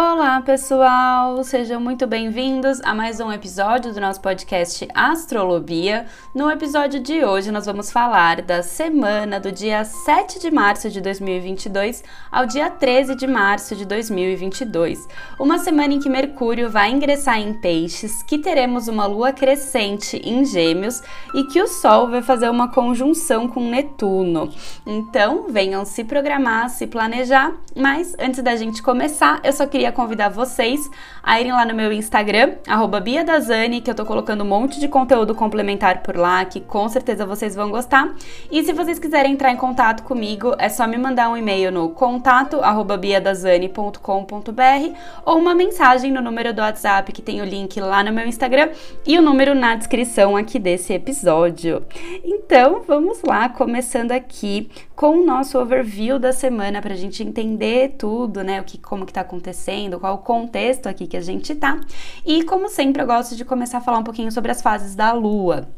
Olá, pessoal! Sejam muito bem-vindos a mais um episódio do nosso podcast Astrolobia. No episódio de hoje, nós vamos falar da semana do dia 7 de março de 2022 ao dia 13 de março de 2022. Uma semana em que Mercúrio vai ingressar em Peixes, que teremos uma lua crescente em Gêmeos e que o Sol vai fazer uma conjunção com Netuno. Então, venham se programar, se planejar, mas antes da gente começar, eu só queria queria convidar vocês a irem lá no meu Instagram, BiaDazani, que eu tô colocando um monte de conteúdo complementar por lá, que com certeza vocês vão gostar. E se vocês quiserem entrar em contato comigo, é só me mandar um e-mail no contato biadazani.com.br ou uma mensagem no número do WhatsApp que tem o link lá no meu Instagram e o número na descrição aqui desse episódio. Então, vamos lá, começando aqui com o nosso overview da semana para a gente entender tudo, né? O que, como que tá acontecendo acontecendo, qual o contexto aqui que a gente tá. E como sempre, eu gosto de começar a falar um pouquinho sobre as fases da lua.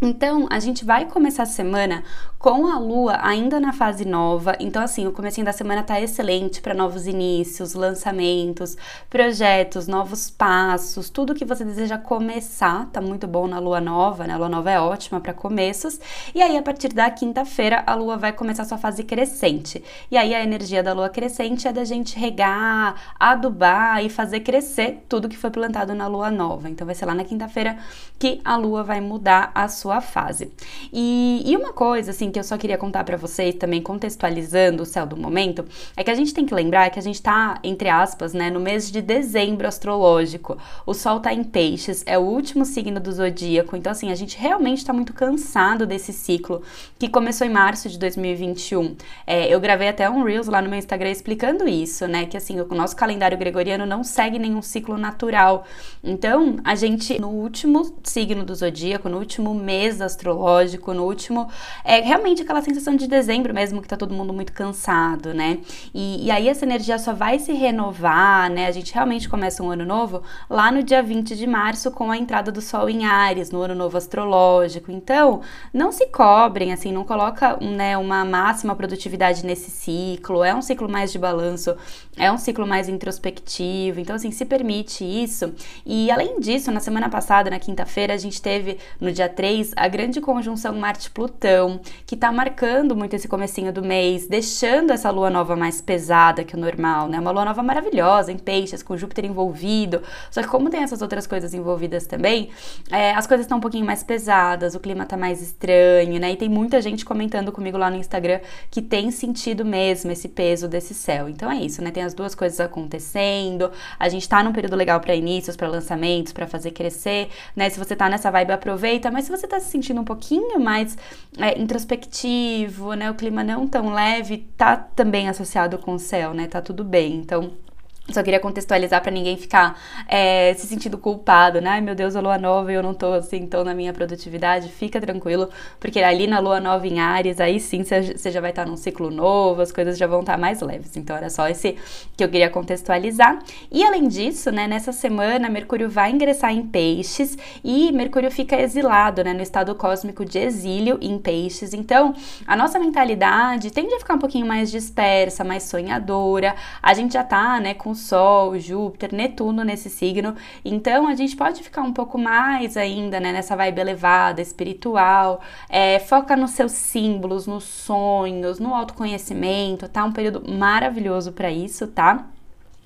Então, a gente vai começar a semana com a lua ainda na fase nova. Então, assim, o comecinho da semana tá excelente para novos inícios, lançamentos, projetos, novos passos, tudo que você deseja começar, tá muito bom na lua nova, né? A lua nova é ótima para começos. E aí, a partir da quinta-feira, a lua vai começar sua fase crescente. E aí, a energia da lua crescente é da gente regar, adubar e fazer crescer tudo que foi plantado na lua nova. Então, vai ser lá na quinta-feira que a lua vai mudar a sua sua fase. E, e uma coisa, assim, que eu só queria contar para vocês, também contextualizando o céu do momento, é que a gente tem que lembrar que a gente tá, entre aspas, né, no mês de dezembro astrológico. O Sol tá em peixes, é o último signo do zodíaco, então, assim, a gente realmente tá muito cansado desse ciclo que começou em março de 2021. É, eu gravei até um Reels lá no meu Instagram explicando isso, né, que, assim, o nosso calendário gregoriano não segue nenhum ciclo natural. Então, a gente, no último signo do zodíaco, no último mês, mês astrológico, no último. É realmente aquela sensação de dezembro mesmo, que tá todo mundo muito cansado, né? E, e aí essa energia só vai se renovar, né? A gente realmente começa um ano novo lá no dia 20 de março com a entrada do Sol em Ares, no ano novo astrológico. Então, não se cobrem, assim, não coloca né, uma máxima produtividade nesse ciclo. É um ciclo mais de balanço, é um ciclo mais introspectivo. Então, assim, se permite isso. E além disso, na semana passada, na quinta-feira, a gente teve no dia 3 a grande conjunção Marte-Plutão, que está marcando muito esse comecinho do mês, deixando essa lua nova mais pesada que o normal, né? Uma lua nova maravilhosa, em peixes, com Júpiter envolvido. Só que como tem essas outras coisas envolvidas também, é, as coisas estão um pouquinho mais pesadas, o clima tá mais estranho, né? E tem muita gente comentando comigo lá no Instagram que tem sentido mesmo esse peso desse céu. Então é isso, né? Tem as duas coisas acontecendo. A gente tá num período legal para inícios, para lançamentos, para fazer crescer, né? Se você tá nessa vibe, aproveita, mas se você tá se sentindo um pouquinho mais é, introspectivo, né? O clima não tão leve, tá também associado com o céu, né? Tá tudo bem. Então, só queria contextualizar para ninguém ficar é, se sentindo culpado, né? Ai meu Deus, a lua nova e eu não tô assim tão na minha produtividade. Fica tranquilo, porque ali na lua nova em Ares, aí sim você já vai estar tá num ciclo novo, as coisas já vão estar tá mais leves. Então era só esse que eu queria contextualizar. E além disso, né, nessa semana, Mercúrio vai ingressar em Peixes e Mercúrio fica exilado, né, no estado cósmico de exílio em Peixes. Então a nossa mentalidade tende a ficar um pouquinho mais dispersa, mais sonhadora. A gente já tá, né, com Sol, Júpiter, Netuno nesse signo. Então a gente pode ficar um pouco mais ainda né, nessa vibe elevada, espiritual. É, foca nos seus símbolos, nos sonhos, no autoconhecimento, tá? Um período maravilhoso para isso, tá?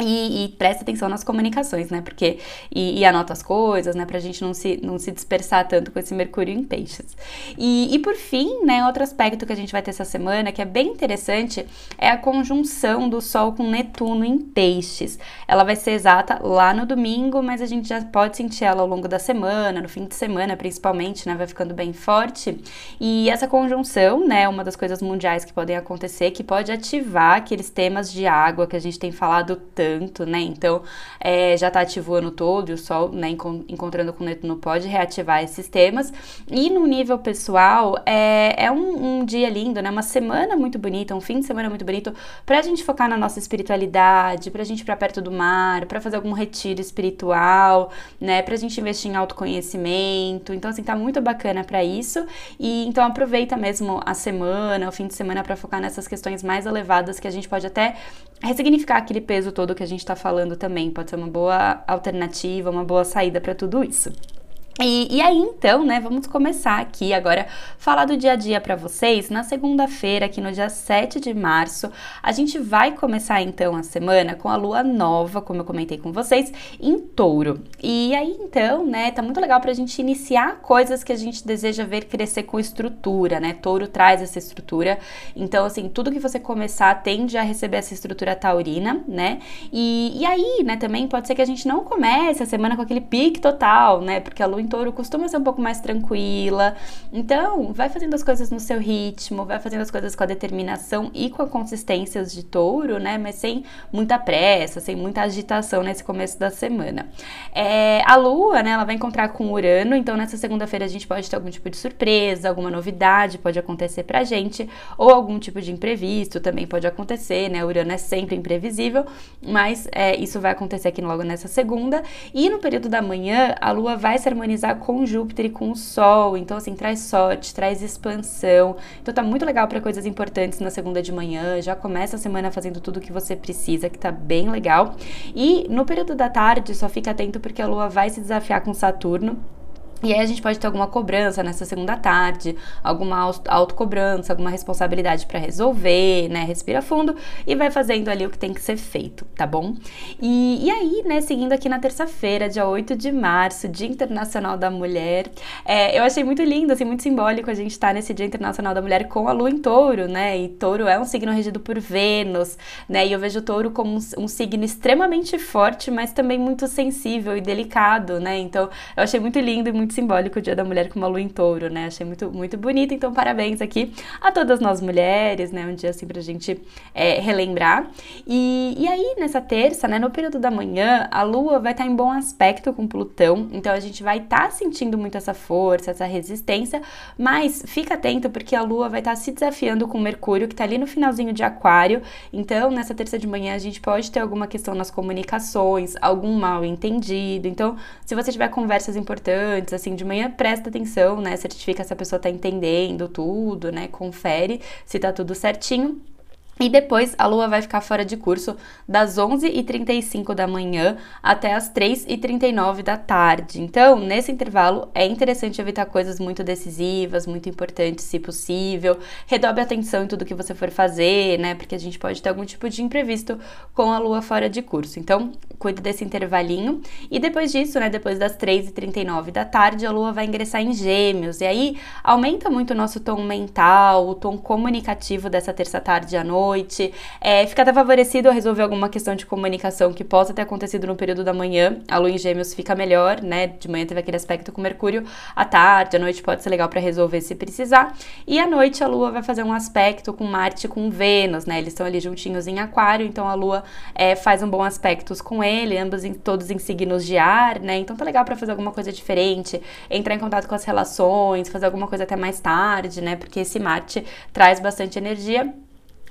E, e, presta atenção nas comunicações, né? Porque. E, e, anota as coisas, né? Pra gente não se, não se dispersar tanto com esse Mercúrio em peixes. E, e por fim, né? Outro aspecto que a gente vai ter essa semana, que é bem interessante, é a conjunção do Sol com Netuno em peixes. Ela vai ser exata lá no domingo, mas a gente já pode sentir ela ao longo da semana, no fim de semana principalmente, né? Vai ficando bem forte. E essa conjunção, né? Uma das coisas mundiais que podem acontecer, que pode ativar aqueles temas de água que a gente tem falado tanto tanto, né? Então é, já tá ativo o ano todo e o Sol, né, encontrando com Netuno pode reativar esses temas. E no nível pessoal, é, é um, um, dia lindo, né? Uma semana muito bonita, um fim de semana muito bonito pra gente focar na nossa espiritualidade, pra gente ir pra perto do mar, pra fazer algum retiro espiritual, né? Pra gente investir em autoconhecimento. Então, assim, tá muito bacana para isso. E então aproveita mesmo a semana, o fim de semana para focar nessas questões mais elevadas que a gente pode até ressignificar aquele peso todo que a gente está falando também. Pode ser uma boa alternativa, uma boa saída para tudo isso. E, e, aí então, né, vamos começar aqui agora falar do dia a dia para vocês. Na segunda-feira, aqui no dia 7 de março, a gente vai começar então a semana com a lua nova, como eu comentei com vocês, em touro. E aí então, né, tá muito legal pra gente iniciar coisas que a gente deseja ver crescer com estrutura, né? Touro traz essa estrutura. Então, assim, tudo que você começar tende a receber essa estrutura taurina, né? E, e aí, né, também pode ser que a gente não comece a semana com aquele pique total, né? Porque a lua em touro costuma ser um pouco mais tranquila. Então, vai fazendo as coisas no seu ritmo, vai fazendo as coisas com a determinação e com a consistência de touro, né? Mas sem muita pressa, sem muita agitação nesse começo da semana. É, a lua, né, ela vai encontrar com Urano, então nessa segunda-feira a gente pode ter algum tipo de surpresa, alguma novidade pode acontecer pra gente, ou algum tipo de imprevisto também pode acontecer, né? Urano é sempre imprevisível, mas é, isso vai acontecer aqui logo nessa segunda. E no período da manhã, a lua vai se harmonizar harmonizar com Júpiter e com o Sol. Então, assim, traz sorte, traz expansão. Então, tá muito legal para coisas importantes na segunda de manhã. Já começa a semana fazendo tudo o que você precisa, que tá bem legal. E no período da tarde, só fica atento porque a Lua vai se desafiar com Saturno. E aí a gente pode ter alguma cobrança nessa segunda tarde, alguma autocobrança, alguma responsabilidade para resolver, né? Respira fundo e vai fazendo ali o que tem que ser feito, tá bom? E, e aí, né, seguindo aqui na terça-feira, dia 8 de março, Dia Internacional da Mulher, é, eu achei muito lindo, assim, muito simbólico a gente estar tá nesse Dia Internacional da Mulher com a lua em touro, né? E touro é um signo regido por Vênus, né? E eu vejo touro como um, um signo extremamente forte, mas também muito sensível e delicado, né? Então, eu achei muito lindo e muito simbólico o Dia da Mulher com uma lua em touro, né? Achei muito, muito bonito, então parabéns aqui a todas nós mulheres, né? Um dia assim pra gente é, relembrar. E, e aí, nessa terça, né, no período da manhã, a lua vai estar tá em bom aspecto com Plutão, então a gente vai estar tá sentindo muito essa força, essa resistência, mas fica atento porque a lua vai estar tá se desafiando com Mercúrio, que tá ali no finalzinho de Aquário, então nessa terça de manhã a gente pode ter alguma questão nas comunicações, algum mal entendido, então se você tiver conversas importantes, assim, de manhã presta atenção, né? Certifica se a pessoa tá entendendo tudo, né? Confere se tá tudo certinho. E depois a lua vai ficar fora de curso das 11h35 da manhã até as 3h39 da tarde. Então, nesse intervalo, é interessante evitar coisas muito decisivas, muito importantes, se possível. Redobre atenção em tudo que você for fazer, né? Porque a gente pode ter algum tipo de imprevisto com a lua fora de curso. Então, cuide desse intervalinho. E depois disso, né? Depois das 3h39 da tarde, a lua vai ingressar em Gêmeos. E aí aumenta muito o nosso tom mental, o tom comunicativo dessa terça tarde à noite noite, é, fica até favorecido a resolver alguma questão de comunicação que possa ter acontecido no período da manhã. A lua em gêmeos fica melhor, né? De manhã teve aquele aspecto com Mercúrio, à tarde, à noite pode ser legal para resolver se precisar. E à noite a lua vai fazer um aspecto com Marte com Vênus, né? Eles estão ali juntinhos em Aquário, então a lua é, faz um bom aspecto com ele, ambos em, todos em signos de ar, né? Então tá legal para fazer alguma coisa diferente, entrar em contato com as relações, fazer alguma coisa até mais tarde, né? Porque esse Marte traz bastante energia.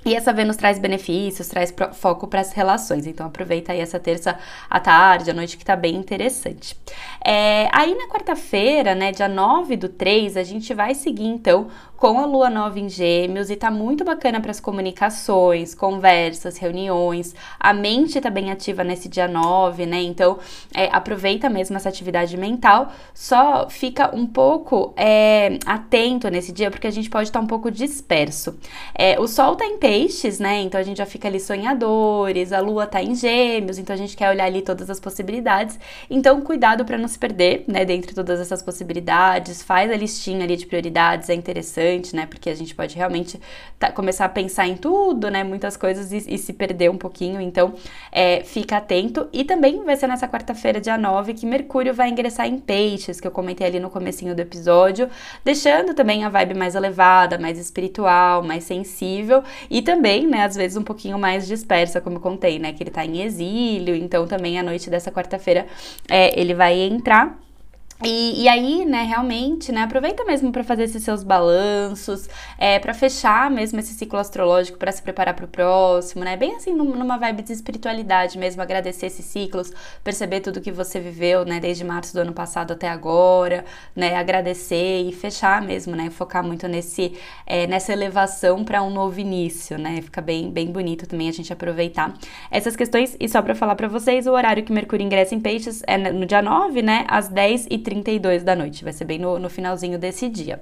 E essa Vênus traz benefícios, traz foco para as relações. Então aproveita aí essa terça à tarde, à noite, que tá bem interessante. É, aí na quarta-feira, né, dia 9 do 3, a gente vai seguir então com a lua nova em Gêmeos e tá muito bacana para as comunicações, conversas, reuniões. A mente tá bem ativa nesse dia 9, né? Então é, aproveita mesmo essa atividade mental. Só fica um pouco é, atento nesse dia porque a gente pode estar tá um pouco disperso. É, o Sol tá em Peixes, né? Então a gente já fica ali sonhadores. A Lua tá em Gêmeos, então a gente quer olhar ali todas as possibilidades. Então cuidado para não se perder, né? Dentre todas essas possibilidades, faz a listinha ali de prioridades, é interessante né? Porque a gente pode realmente tá, começar a pensar em tudo, né? Muitas coisas e, e se perder um pouquinho. Então, é, fica atento. E também vai ser nessa quarta-feira, dia 9, que Mercúrio vai ingressar em peixes, que eu comentei ali no comecinho do episódio, deixando também a vibe mais elevada, mais espiritual, mais sensível e também, né, às vezes um pouquinho mais dispersa, como eu contei, né? Que ele tá em exílio, então também à noite dessa quarta-feira é, ele vai entrar E, e, aí, né, realmente, né, aproveita mesmo para fazer esses seus balanços, é, para fechar mesmo esse ciclo astrológico, para se preparar para o próximo, né, bem assim numa vibe de espiritualidade mesmo, agradecer esses ciclos, perceber tudo que você viveu, né, desde março do ano passado até agora, né, agradecer e fechar mesmo, né, focar muito nesse, é, nessa elevação para um novo início, né, fica bem, bem bonito também a gente aproveitar essas questões. E só para falar para vocês, o horário que Mercúrio ingressa em Peixes é no dia 9, né, às 10h30 32 da noite, vai ser bem no, no finalzinho desse dia.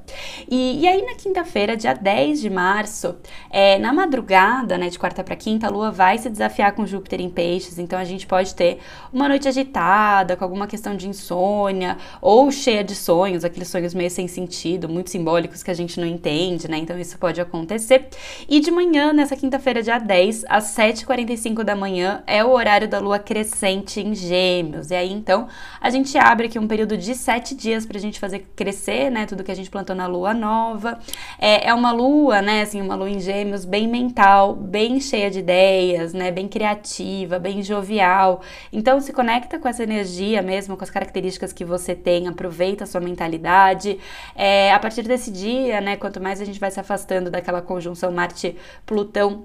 E, e aí na quinta-feira, dia 10 de março, é, na madrugada, né, de quarta para quinta, a Lua vai se desafiar com Júpiter em peixes, então a gente pode ter uma noite agitada, com alguma questão de insônia, ou cheia de sonhos, aqueles sonhos meio sem sentido, muito simbólicos que a gente não entende, né, então isso pode acontecer. E de manhã, nessa quinta-feira, dia 10, às 7h45 da manhã, é o horário da Lua crescente em gêmeos, e aí então a gente abre aqui um período de sete dias para a gente fazer crescer, né? Tudo que a gente plantou na lua nova. É, é uma lua, né? Assim, uma lua em gêmeos bem mental, bem cheia de ideias, né? Bem criativa, bem jovial. Então, se conecta com essa energia mesmo, com as características que você tem, aproveita a sua mentalidade. É, a partir desse dia, né? Quanto mais a gente vai se afastando daquela conjunção Marte-Plutão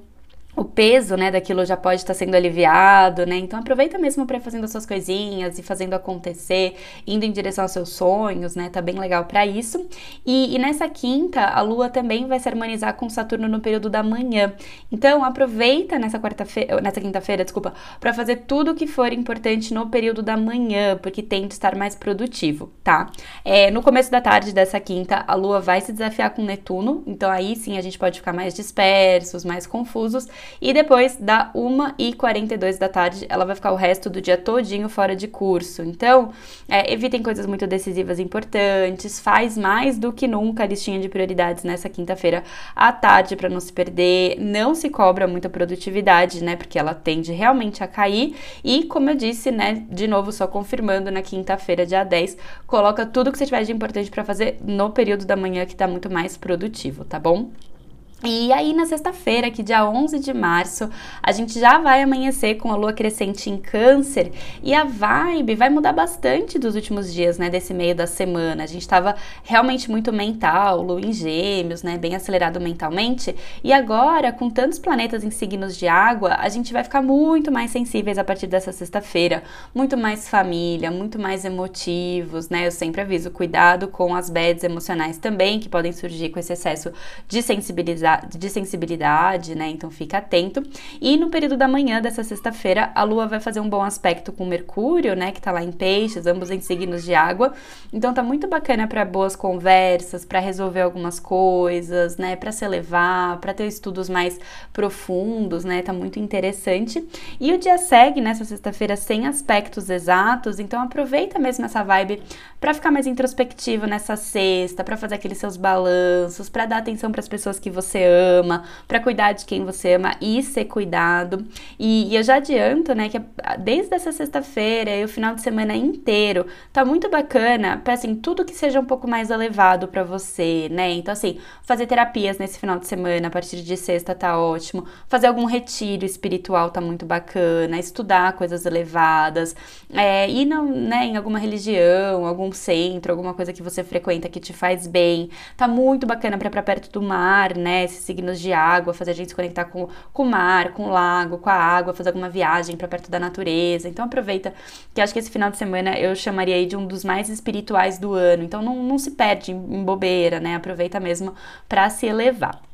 o peso, né, daquilo já pode estar sendo aliviado, né? Então aproveita mesmo para fazendo as suas coisinhas e fazendo acontecer, indo em direção aos seus sonhos, né? Tá bem legal para isso. E, e, nessa quinta, a Lua também vai se harmonizar com Saturno no período da manhã. Então aproveita nessa quarta-feira, nessa quinta-feira, desculpa, para fazer tudo o que for importante no período da manhã, porque tende estar mais produtivo, tá? É, no começo da tarde dessa quinta, a Lua vai se desafiar com Netuno, então aí sim a gente pode ficar mais dispersos, mais confusos e depois, da 1h42 da tarde, ela vai ficar o resto do dia todinho fora de curso. Então, é, evitem coisas muito decisivas importantes, faz mais do que nunca a listinha de prioridades nessa quinta-feira à tarde para não se perder. Não se cobra muita produtividade, né? Porque ela tende realmente a cair. E, como eu disse, né, de novo, só confirmando na quinta-feira, dia 10, coloca tudo que você tiver de importante para fazer no período da manhã que tá muito mais produtivo, tá bom? E aí, na sexta-feira, que dia 11 de março, a gente já vai amanhecer com a lua crescente em Câncer e a vibe vai mudar bastante dos últimos dias, né, desse meio da semana. A gente estava realmente muito mental, lua em Gêmeos, né, bem acelerado mentalmente, e agora, com tantos planetas em signos de água, a gente vai ficar muito mais sensíveis a partir dessa sexta-feira, muito mais família, muito mais emotivos, né? Eu sempre aviso, cuidado com as bads emocionais também, que podem surgir com esse excesso de sensibilidade de sensibilidade, né? Então fica atento. E no período da manhã dessa sexta-feira, a Lua vai fazer um bom aspecto com Mercúrio, né? Que tá lá em Peixes, ambos em signos de água. Então tá muito bacana para boas conversas, para resolver algumas coisas, né? Para se elevar, para ter estudos mais profundos, né? Tá muito interessante. E o dia segue nessa sexta-feira sem aspectos exatos, então aproveita mesmo essa vibe para ficar mais introspectivo nessa sexta, para fazer aqueles seus balanços, para dar atenção para as pessoas que você você ama, para cuidar de quem você ama e ser cuidado. E, e eu já adianto, né, que desde essa sexta-feira e o final de semana inteiro tá muito bacana para assim tudo que seja um pouco mais elevado para você, né? Então assim, fazer terapias nesse final de semana a partir de sexta tá ótimo, fazer algum retiro espiritual tá muito bacana, estudar coisas elevadas, é, ir não, né, em alguma religião, algum centro, alguma coisa que você frequenta que te faz bem, tá muito bacana para para perto do mar, né? Esses signos de água, fazer a gente se conectar com, com o mar, com o lago, com a água, fazer alguma viagem para perto da natureza. Então aproveita, que acho que esse final de semana eu chamaria aí de um dos mais espirituais do ano. Então não, não se perde em bobeira, né? Aproveita mesmo para se elevar.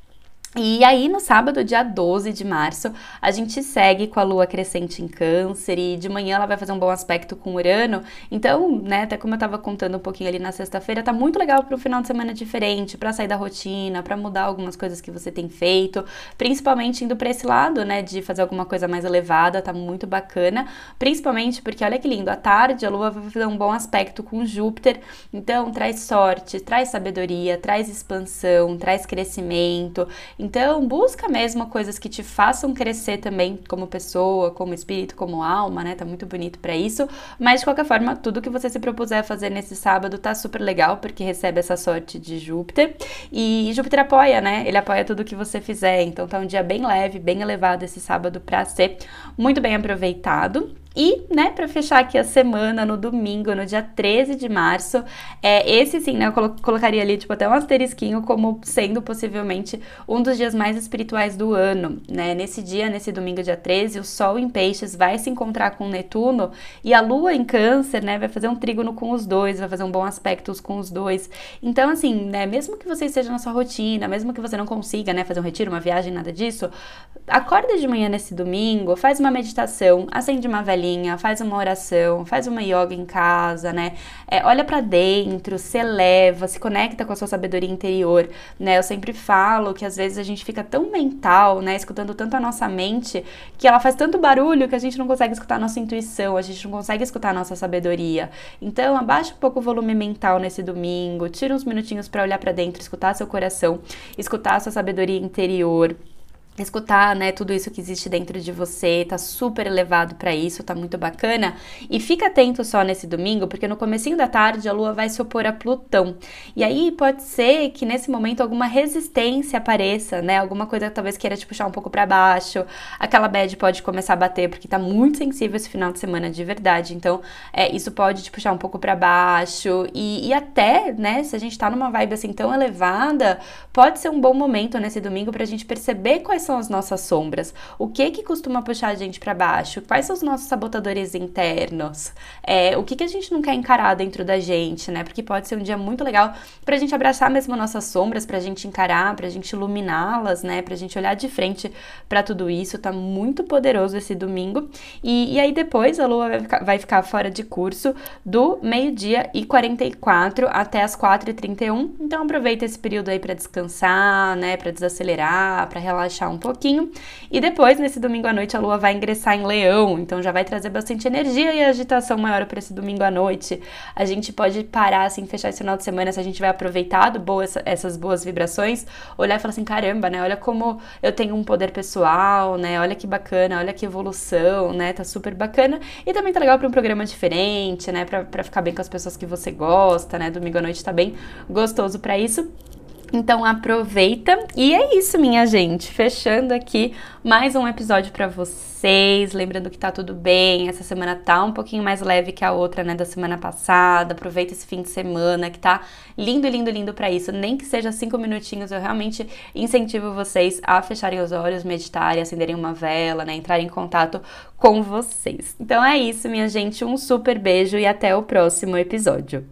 E aí, no sábado, dia 12 de março, a gente segue com a lua crescente em Câncer e de manhã ela vai fazer um bom aspecto com Urano. Então, né, até como eu tava contando um pouquinho ali na sexta-feira, tá muito legal para um final de semana diferente, para sair da rotina, para mudar algumas coisas que você tem feito, principalmente indo para esse lado, né, de fazer alguma coisa mais elevada, tá muito bacana. Principalmente porque, olha que lindo, à tarde a lua vai fazer um bom aspecto com Júpiter, então traz sorte, traz sabedoria, traz expansão, traz crescimento. Então, busca mesmo coisas que te façam crescer também como pessoa, como espírito, como alma, né? Tá muito bonito para isso. Mas de qualquer forma, tudo que você se propuser a fazer nesse sábado tá super legal, porque recebe essa sorte de Júpiter. E Júpiter apoia, né? Ele apoia tudo que você fizer. Então tá um dia bem leve, bem elevado esse sábado para ser muito bem aproveitado. E, né, para fechar aqui a semana, no domingo, no dia 13 de março, é, esse sim, né, eu colo colocaria ali, tipo, até um asterisquinho como sendo possivelmente um dos dias mais espirituais do ano, né? Nesse dia, nesse domingo, dia 13, o Sol em Peixes vai se encontrar com Netuno e a Lua em Câncer, né, vai fazer um trígono com os dois, vai fazer um bom aspecto com os dois. Então, assim, né, mesmo que você esteja na sua rotina, mesmo que você não consiga, né, fazer um retiro, uma viagem, nada disso, acorda de manhã nesse domingo, faz uma meditação, acende uma faz uma oração, faz uma yoga em casa, né? É, olha para dentro, se eleva, se conecta com a sua sabedoria interior, né? Eu sempre falo que às vezes a gente fica tão mental, né? Escutando tanto a nossa mente, que ela faz tanto barulho que a gente não consegue escutar a nossa intuição, a gente não consegue escutar a nossa sabedoria. Então, abaixa um pouco o volume mental nesse domingo, tira uns minutinhos para olhar para dentro, escutar seu coração, escutar a sua sabedoria interior escutar, né, tudo isso que existe dentro de você, tá super elevado para isso, tá muito bacana. E fica atento só nesse domingo, porque no comecinho da tarde a lua vai se opor a Plutão. E aí pode ser que nesse momento alguma resistência apareça, né? Alguma coisa que talvez queira te puxar um pouco para baixo. Aquela bad pode começar a bater porque tá muito sensível esse final de semana de verdade. Então, é, isso pode te puxar um pouco para baixo e, e até, né, se a gente tá numa vibe assim tão elevada, pode ser um bom momento nesse domingo pra gente perceber quais são as nossas sombras? O que que costuma puxar a gente para baixo? Quais são os nossos sabotadores internos? É, o que que a gente não quer encarar dentro da gente, né? Porque pode ser um dia muito legal pra gente abraçar mesmo nossas sombras, pra gente encarar, pra gente iluminá-las, né? Pra gente olhar de frente para tudo isso. Tá muito poderoso esse domingo. E, e aí depois a lua vai ficar, vai ficar fora de curso do meio-dia e 44 até as 4h31. Então aproveita esse período aí para descansar, né? Para desacelerar, para relaxar um pouquinho. E depois, nesse domingo à noite, a lua vai ingressar em leão, então já vai trazer bastante energia e agitação maior para esse domingo à noite. A gente pode parar, assim, fechar esse final de semana se a gente vai aproveitado boa, essas boas vibrações, olhar e falar assim: caramba, né? Olha como eu tenho um poder pessoal, né? Olha que bacana, olha que evolução, né? Tá super bacana. E também tá legal para um programa diferente, né? Pra ficar bem com as pessoas que você gosta, né? Domingo à noite tá bem gostoso para isso. Então aproveita e é isso, minha gente. Fechando aqui mais um episódio para vocês. Lembrando que tá tudo bem. Essa semana tá um pouquinho mais leve que a outra, né, da semana passada. Aproveita esse fim de semana que tá lindo, lindo, lindo para isso. Nem que seja cinco minutinhos, eu realmente incentivo vocês a fecharem os olhos, meditarem, acenderem uma vela, né, entrarem em contato com vocês. Então é isso, minha gente. Um super beijo e até o próximo episódio.